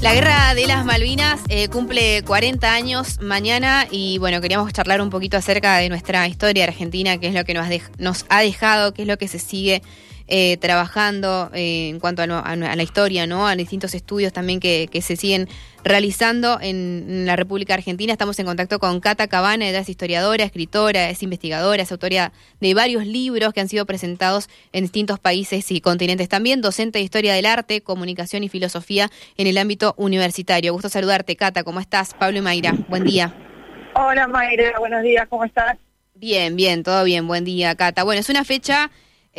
La guerra de las Malvinas eh, cumple 40 años mañana y bueno, queríamos charlar un poquito acerca de nuestra historia argentina, qué es lo que nos, nos ha dejado, qué es lo que se sigue eh, trabajando eh, en cuanto a, la historia, ¿no? A distintos estudios también que, se siguen realizando en, la República Argentina. Estamos en contacto con Cata Cabana, ella es historiadora, escritora, es investigadora, es autoría de varios libros que han sido presentados en distintos países y continentes. También docente de historia del arte, comunicación y filosofía en el ámbito universitario. Gusto saludarte, Cata, ¿cómo estás? Pablo y Mayra, buen día. Hola Mayra, buenos días, ¿cómo estás? Bien, bien, todo bien, buen día, Cata. Bueno, es una fecha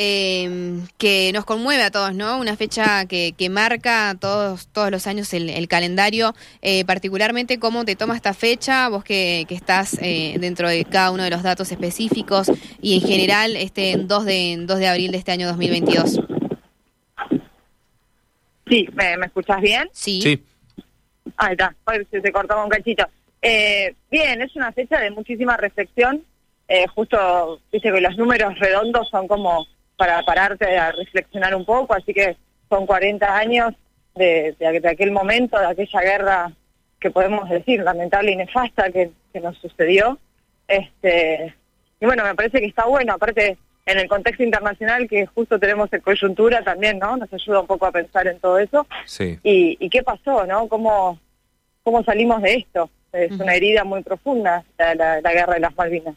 eh, que nos conmueve a todos, ¿no? Una fecha que, que marca todos, todos los años el, calendario, eh, particularmente cómo te toma esta fecha, vos que, que estás eh, dentro de cada uno de los datos específicos y en general este 2 de, 2 de abril de este año 2022. Sí, ¿me, me escuchás bien? Sí. sí. Ahí está, se, se cortaba un cachito. Eh, bien, es una fecha de muchísima reflexión. Eh, justo, dice que los números redondos son como para pararte a reflexionar un poco, así que son 40 años de, aquel momento, de aquella guerra que podemos decir lamentable y nefasta que, nos sucedió. Este, y bueno, me parece que está bueno, aparte en el contexto internacional que justo tenemos en coyuntura también, ¿no? Nos ayuda un poco a pensar en todo eso. Sí. Y, qué pasó, ¿no? ¿Cómo, cómo salimos de esto? Es una herida muy profunda la, guerra de las Malvinas.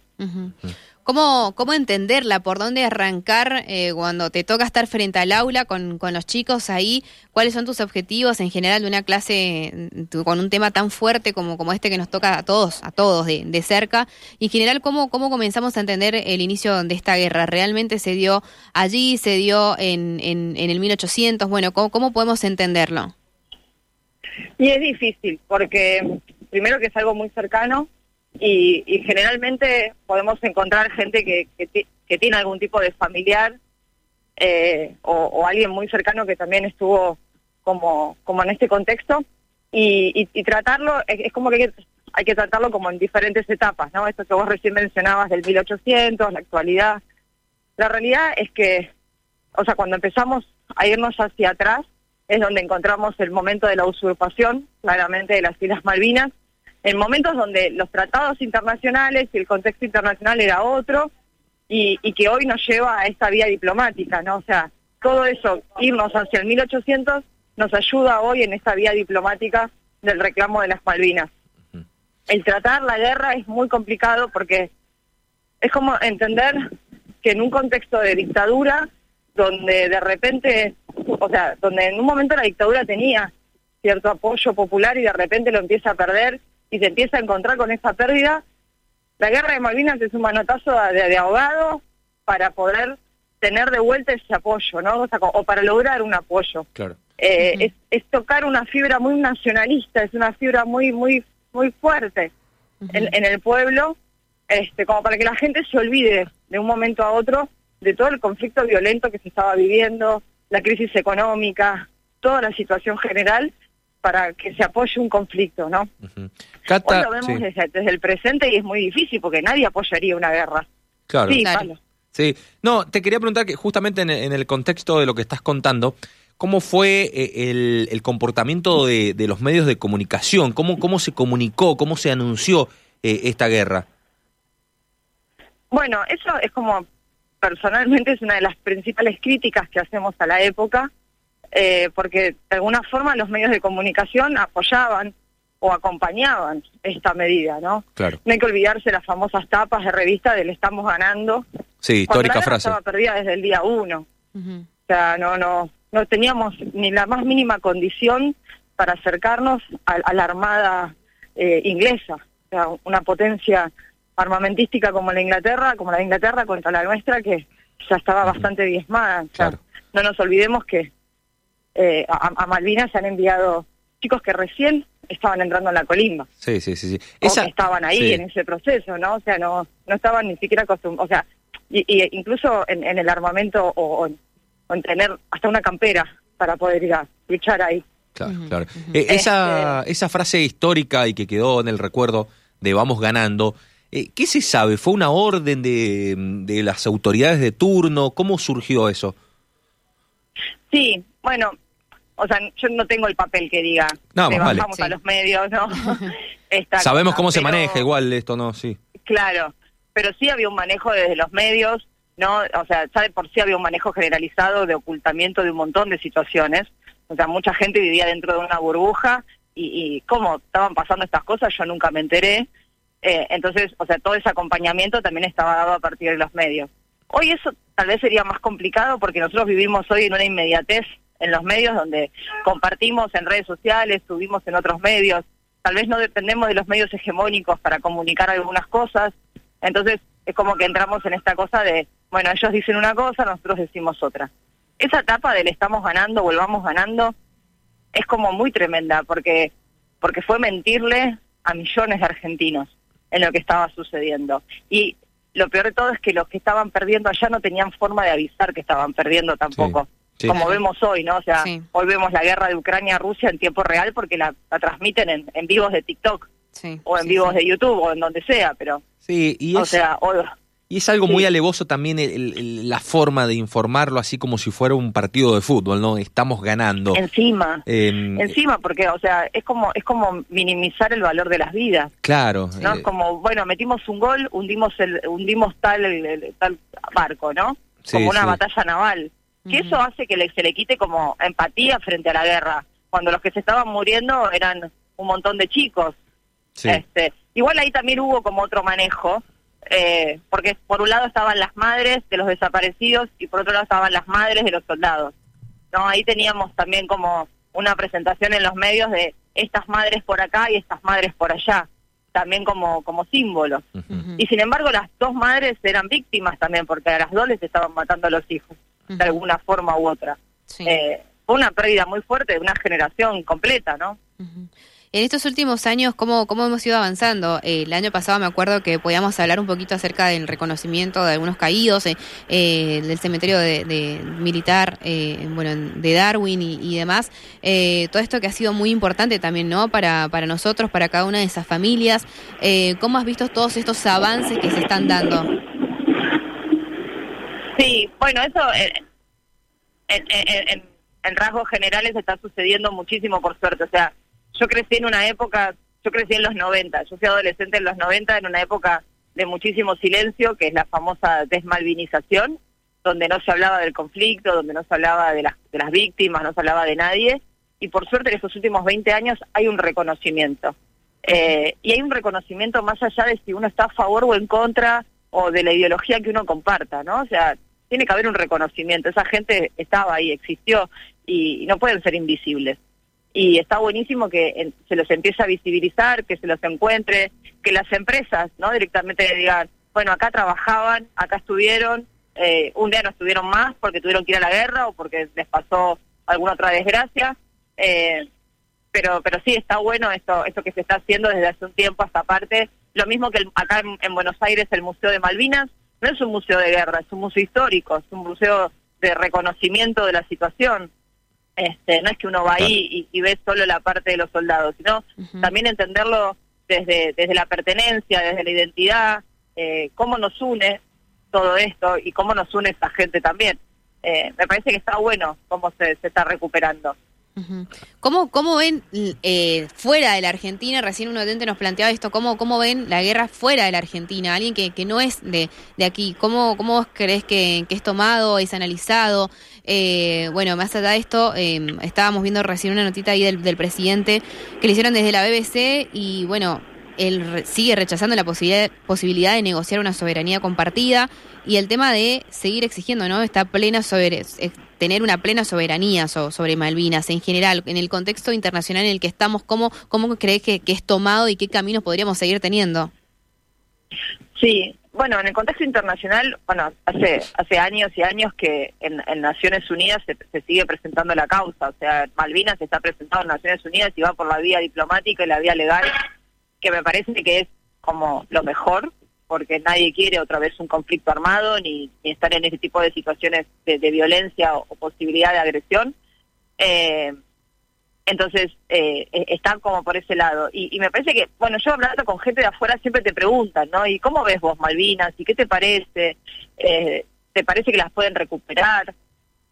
¿Cómo, ¿Cómo entenderla? ¿Por dónde arrancar eh, cuando te toca estar frente al aula con, con los chicos ahí? ¿Cuáles son tus objetivos en general de una clase mm, con un tema tan fuerte como, como este que nos toca a todos, a todos de, de cerca? Y en general, ¿cómo, ¿cómo comenzamos a entender el inicio de esta guerra? ¿Realmente se dio allí? ¿Se dio en, en, en el 1800? Bueno, ¿cómo, ¿cómo podemos entenderlo? Y es difícil, porque primero que es algo muy cercano, y, generalmente podemos encontrar gente que, que, tiene algún tipo de familiar eh, o, alguien muy cercano que también estuvo como, como en este contexto y, tratarlo, es, como que hay, que tratarlo como en diferentes etapas, ¿no? Esto que vos recién mencionabas del 1800, la actualidad. La realidad es que, o sea, cuando empezamos a irnos hacia atrás, es donde encontramos el momento de la usurpación, claramente de las Islas Malvinas, en momentos donde los tratados internacionales y el contexto internacional era otro y, que hoy nos lleva a esta vía diplomática, ¿no? O sea, todo eso, irnos hacia el 1800, nos ayuda hoy en esta vía diplomática del reclamo de las Malvinas. El tratar la guerra es muy complicado porque es como entender que en un contexto de dictadura, donde de repente, o sea, donde en un momento la dictadura tenía cierto apoyo popular y de repente lo empieza a perder y se empieza a encontrar con esa pérdida, la guerra de Malvinas es un manotazo de, ahogado para poder tener de vuelta ese apoyo, ¿no? O, para lograr un apoyo. Claro. Eh, es, tocar una fibra muy nacionalista, es una fibra muy, muy, muy fuerte en, el pueblo, este, como para que la gente se olvide de un momento a otro de todo el conflicto violento que se estaba viviendo, la crisis económica, toda la situación general, para que se apoye un conflicto, ¿no? Hoy lo vemos desde, el presente y es muy difícil porque nadie apoyaría una guerra. Claro. Sí, Sí, no, te quería preguntar que justamente en, el contexto de lo que estás contando, ¿cómo fue eh, el, comportamiento de, los medios de comunicación? ¿Cómo, cómo se comunicó, cómo se anunció eh, esta guerra? Bueno, eso es como, personalmente es una de las principales críticas que hacemos a la época, eh, porque de alguna forma los medios de comunicación apoyaban o acompañaban esta medida, ¿no? Claro. No hay que olvidarse las famosas tapas de revista del estamos ganando. Sí, histórica frase. Estaba perdida desde el día uno. O sea, no, no, no teníamos ni la más mínima condición para acercarnos a, la armada eh, inglesa, o sea, una potencia armamentística como la Inglaterra, como la de Inglaterra contra la nuestra, que ya estaba bastante diezmada. claro. No nos olvidemos que eh, a, Malvinas se han enviado chicos que recién estaban entrando en la colimba. Sí, sí, sí. sí. estaban ahí en ese proceso, ¿no? O sea, no, no estaban ni siquiera acostumbrados, o sea, y, incluso en, el armamento o, en tener hasta una campera para poder ir a luchar ahí. Claro, claro. Eh, esa, este esa frase histórica y que quedó en el recuerdo de vamos ganando, eh, ¿qué se sabe? ¿Fue una orden de, de las autoridades de turno? ¿Cómo surgió eso? Sí, bueno, o sea, yo no tengo el papel que diga, no, vamos a los medios, ¿no? Sabemos cómo se maneja igual esto, ¿no? Sí. Claro, pero sí había un manejo desde los medios, ¿no? O sea, sabe por sí había un manejo generalizado de ocultamiento de un montón de situaciones. O sea, mucha gente vivía dentro de una burbuja y, y cómo estaban pasando estas cosas yo nunca me enteré. Eh, entonces, o sea, todo ese acompañamiento también estaba dado a partir de los medios. Hoy eso tal vez sería más complicado porque nosotros vivimos hoy en una inmediatez en los medios donde compartimos en redes sociales, subimos en otros medios, tal vez no dependemos de los medios hegemónicos para comunicar algunas cosas, entonces es como que entramos en esta cosa de, bueno, ellos dicen una cosa, nosotros decimos otra. Esa etapa del estamos ganando, volvamos ganando, es como muy tremenda porque porque fue mentirle a millones de argentinos en lo que estaba sucediendo. Y lo peor de todo es que los que estaban perdiendo allá no tenían forma de avisar que estaban perdiendo tampoco. Como vemos hoy, ¿no? O sea, hoy vemos la guerra de Ucrania-Rusia en tiempo real porque la, transmiten en, en, vivos de TikTok o en vivos de YouTube o en donde sea, pero... Sí, y o sea, y es algo muy alevoso también la forma de informarlo, así como si fuera un partido de fútbol, ¿no? Estamos ganando. Encima, em, encima, porque, o sea, es como es como minimizar el valor de las vidas. Claro. ¿no? Eh, como, bueno, metimos un gol, hundimos el hundimos tal el, tal barco, ¿no? como una batalla naval. Que eso hace que se le quite como empatía frente a la guerra, cuando los que se estaban muriendo eran un montón de chicos. Este, igual ahí también hubo como otro manejo, eh, porque por un lado estaban las madres de los desaparecidos y por otro lado estaban las madres de los soldados. No, ahí teníamos también como una presentación en los medios de estas madres por acá y estas madres por allá, también como como símbolos. Y sin embargo las dos madres eran víctimas también porque a las dos les estaban matando a los hijos de alguna forma u otra. Eh, fue una pérdida muy fuerte de una generación completa, ¿no? En estos últimos años, ¿cómo, cómo hemos ido avanzando? Eh, el año pasado me acuerdo que podíamos hablar un poquito acerca del reconocimiento de algunos caídos, eh, eh del cementerio de, militar, eh, bueno, de Darwin y, demás. todo esto que ha sido muy importante también, ¿no? Para, para nosotros, para cada una de esas familias. ¿Cómo has visto todos estos avances que se están dando? Sí, bueno, eso en, en, rasgos generales está sucediendo muchísimo, por suerte. O sea, yo crecí en una época, yo crecí en los 90, yo fui adolescente en los 90, en una época de muchísimo silencio, que es la famosa desmalvinización, donde no se hablaba del conflicto, donde no se hablaba de las, de las víctimas, no se hablaba de nadie, y por suerte en estos últimos 20 años hay un reconocimiento. Eh, y hay un reconocimiento más allá de si uno está a favor o en contra o de la ideología que uno comparta, ¿no? O sea, tiene que haber un reconocimiento. Esa gente estaba ahí, existió y no pueden ser invisibles y está buenísimo que se los empiece a visibilizar, que se los encuentre, que las empresas no directamente digan, bueno, acá trabajaban, acá estuvieron, eh, un día no estuvieron más porque tuvieron que ir a la guerra o porque les pasó alguna otra desgracia, eh, pero pero sí está bueno esto esto que se está haciendo desde hace un tiempo hasta parte, lo mismo que acá en, en Buenos Aires el Museo de Malvinas, no es un museo de guerra, es un museo histórico, es un museo de reconocimiento de la situación este, no es que uno va ahí y, ve solo la parte de los soldados, sino también entenderlo desde, desde la pertenencia, desde la identidad, eh, cómo nos une todo esto y cómo nos une esa gente también. Eh, me parece que está bueno cómo se, se está recuperando. ¿Cómo, ¿Cómo, ven eh, fuera de la Argentina? Recién un oyente nos planteaba esto, ¿cómo, cómo ven la guerra fuera de la Argentina? Alguien que, que no es de, de aquí, ¿cómo, cómo crees que, que es tomado, es analizado? Eh, bueno, más allá de esto, em, estábamos viendo recién una notita ahí del, del presidente que le hicieron desde la BBC y bueno, él sigue rechazando la posibilidad, posibilidad de negociar una soberanía compartida y el tema de seguir exigiendo, ¿no? Esta plena sobre, tener una plena soberanía sobre Malvinas en general, en el contexto internacional en el que estamos, ¿cómo, cómo crees que, es tomado y qué caminos podríamos seguir teniendo? Sí, bueno, en el contexto internacional, bueno, hace hace años y años que en, Naciones Unidas se, se, sigue presentando la causa, o sea, Malvinas está presentado en Naciones Unidas y va por la vía diplomática y la vía legal que me parece que es como lo mejor, porque nadie quiere otra vez un conflicto armado ni, estar en ese tipo de situaciones de, violencia o, posibilidad de agresión. Eh, entonces, eh, e, está como por ese lado. Y, me parece que, bueno, yo hablando con gente de afuera siempre te preguntan, ¿no? ¿Y cómo ves vos Malvinas? ¿Y qué te parece? Eh, ¿Te parece que las pueden recuperar?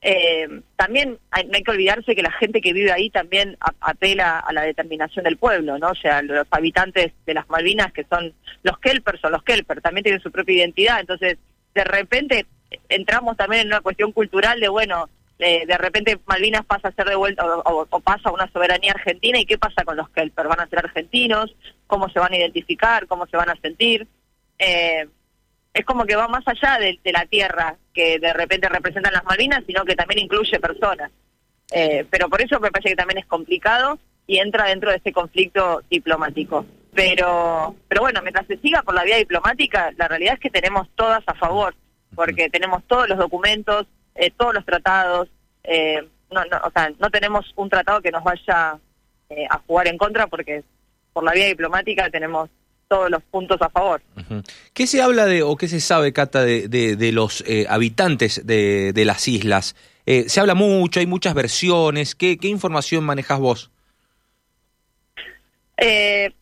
Eh, también no hay que olvidarse que la gente que vive ahí también apela a la determinación del pueblo, ¿no? O sea, los habitantes de las Malvinas, que son los Kelpers o los Kelper, también tienen su propia identidad. Entonces, de repente entramos también en una cuestión cultural de, bueno, de repente Malvinas pasa a ser de vuelta o, pasa a una soberanía argentina y qué pasa con los Kelper, van a ser argentinos, cómo se van a identificar, cómo se van a sentir. Eh, es como que va más allá de, la tierra que de repente representan las Malvinas, sino que también incluye personas. Eh, pero por eso me parece que también es complicado y entra dentro de ese conflicto diplomático. Pero, pero bueno, mientras se siga por la vía diplomática, la realidad es que tenemos todas a favor, porque tenemos todos los documentos, eh, todos los tratados, eh, no, no, o sea, no tenemos un tratado que nos vaya a jugar en contra, porque por la vía diplomática tenemos todos los puntos a favor. ¿Qué se habla de, o qué se sabe, Cata, de, de, los eh, habitantes de, de, las islas? Eh, se habla mucho, hay muchas versiones. ¿Qué, qué información manejas vos? Eh,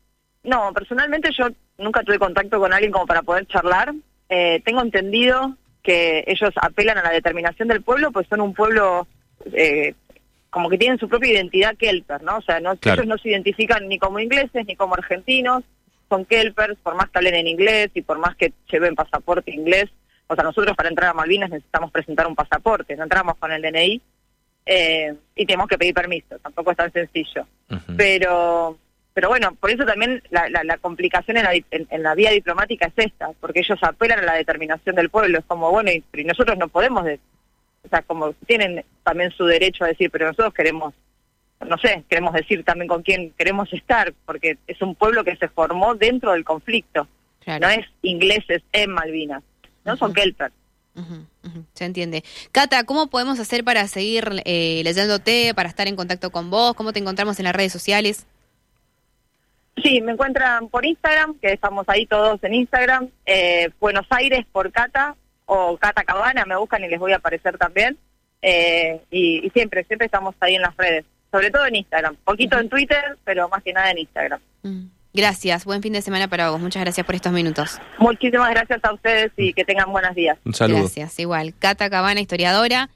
no, personalmente yo nunca tuve contacto con alguien como para poder charlar. tengo entendido que ellos apelan a la determinación del pueblo, pues son un pueblo como que tienen su propia identidad kelper, ¿no? O sea, no, ellos no se identifican ni como ingleses ni como argentinos, son kelpers, por más que hablen en inglés y por más que lleven pasaporte inglés, o sea, nosotros para entrar a Malvinas necesitamos presentar un pasaporte, no entramos con el DNI eh, y tenemos que pedir permiso, tampoco es tan sencillo. Pero pero bueno, por eso también la, la, complicación en la, en, la, vía diplomática es esta, porque ellos apelan a la determinación del pueblo, es como, bueno, y, nosotros no podemos, o sea, como tienen también su derecho a decir, pero nosotros queremos no sé, queremos decir también con quién queremos estar, porque es un pueblo que se formó dentro del conflicto. No es ingleses en Malvinas, no son kelper. Se entiende. Cata, ¿cómo podemos hacer para seguir eh, leyéndote, para estar en contacto con vos? ¿Cómo te encontramos en las redes sociales? Sí, me encuentran por Instagram, que estamos ahí todos en Instagram. Eh, Buenos Aires por Cata o Cata Cabana, me buscan y les voy a aparecer también. Eh, y siempre, siempre estamos ahí en las redes sobre todo en Instagram. Poquito en Twitter, pero más que nada en Instagram. Mm. Gracias, buen fin de semana para vos. Muchas gracias por estos minutos. Muchísimas gracias a ustedes y que tengan buenos días. Un saludo. Gracias, igual. Cata Cabana, historiadora.